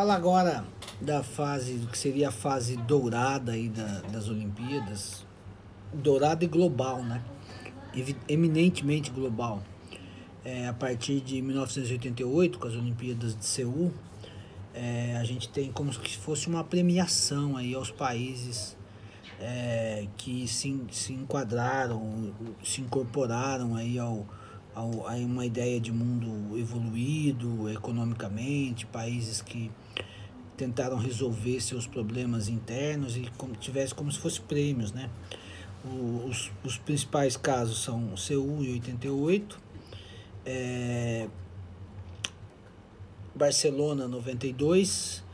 Falar agora da fase, do que seria a fase dourada aí da, das Olimpíadas, dourada e global, né? Eminentemente global. É, a partir de 1988, com as Olimpíadas de Seul, é, a gente tem como se fosse uma premiação aí aos países é, que se, se enquadraram, se incorporaram aí ao, ao, a uma ideia de mundo evoluído economicamente, países que tentaram resolver seus problemas internos e como tivesse como se fosse prêmios, né? Os, os principais casos são Seul em 88, é, Barcelona 92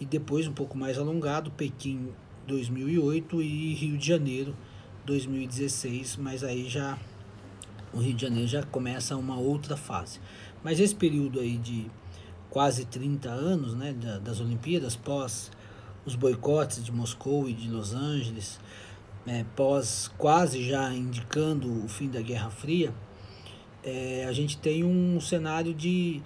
e depois um pouco mais alongado Pequim 2008 e Rio de Janeiro 2016, mas aí já o Rio de Janeiro já começa uma outra fase. Mas esse período aí de quase 30 anos, né, das Olimpíadas, pós os boicotes de Moscou e de Los Angeles, é, pós quase já indicando o fim da Guerra Fria, é, a gente tem um cenário de,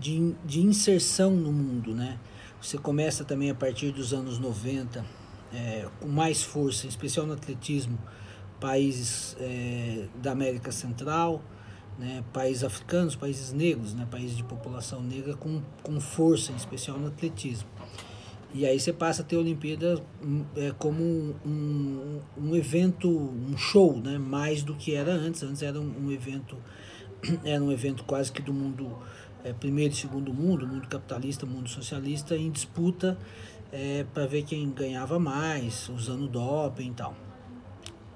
de, de inserção no mundo, né? Você começa também a partir dos anos 90 é, com mais força, em especial no atletismo, países é, da América Central, né, países africanos, países negros, né, países de população negra com, com força, em especial no atletismo. E aí você passa a ter a Olimpíada hum, é, como um, um, evento, um show, né, mais do que era antes. Antes era um, um evento, era um evento quase que do mundo é, primeiro e segundo mundo, mundo capitalista, mundo socialista, em disputa é, para ver quem ganhava mais, usando doping e tal.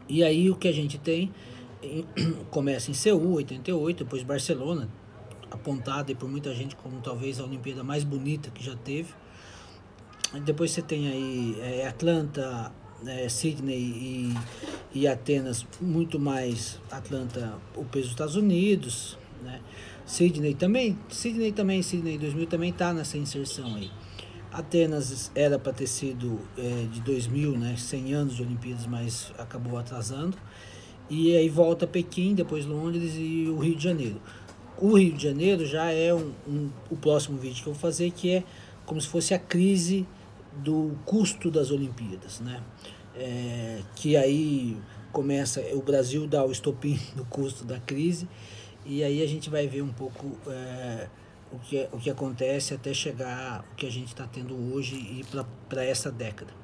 E aí o que a gente tem começa em Seul, 88, depois Barcelona, apontada por muita gente como talvez a Olimpíada mais bonita que já teve. Depois você tem aí é, Atlanta, é, Sydney e, e Atenas, muito mais Atlanta, o peso dos Estados Unidos, né? Sydney também, Sydney também, Sydney 2000 também está nessa inserção aí. Atenas era para ter sido é, de 2000, né, 100 anos de Olimpíadas, mas acabou atrasando. E aí volta Pequim, depois Londres e o Rio de Janeiro. O Rio de Janeiro já é um, um, o próximo vídeo que eu vou fazer, que é como se fosse a crise do custo das Olimpíadas, né? É, que aí começa, o Brasil dá o estopim do custo da crise, e aí a gente vai ver um pouco é, o, que, o que acontece até chegar o que a gente está tendo hoje e para essa década.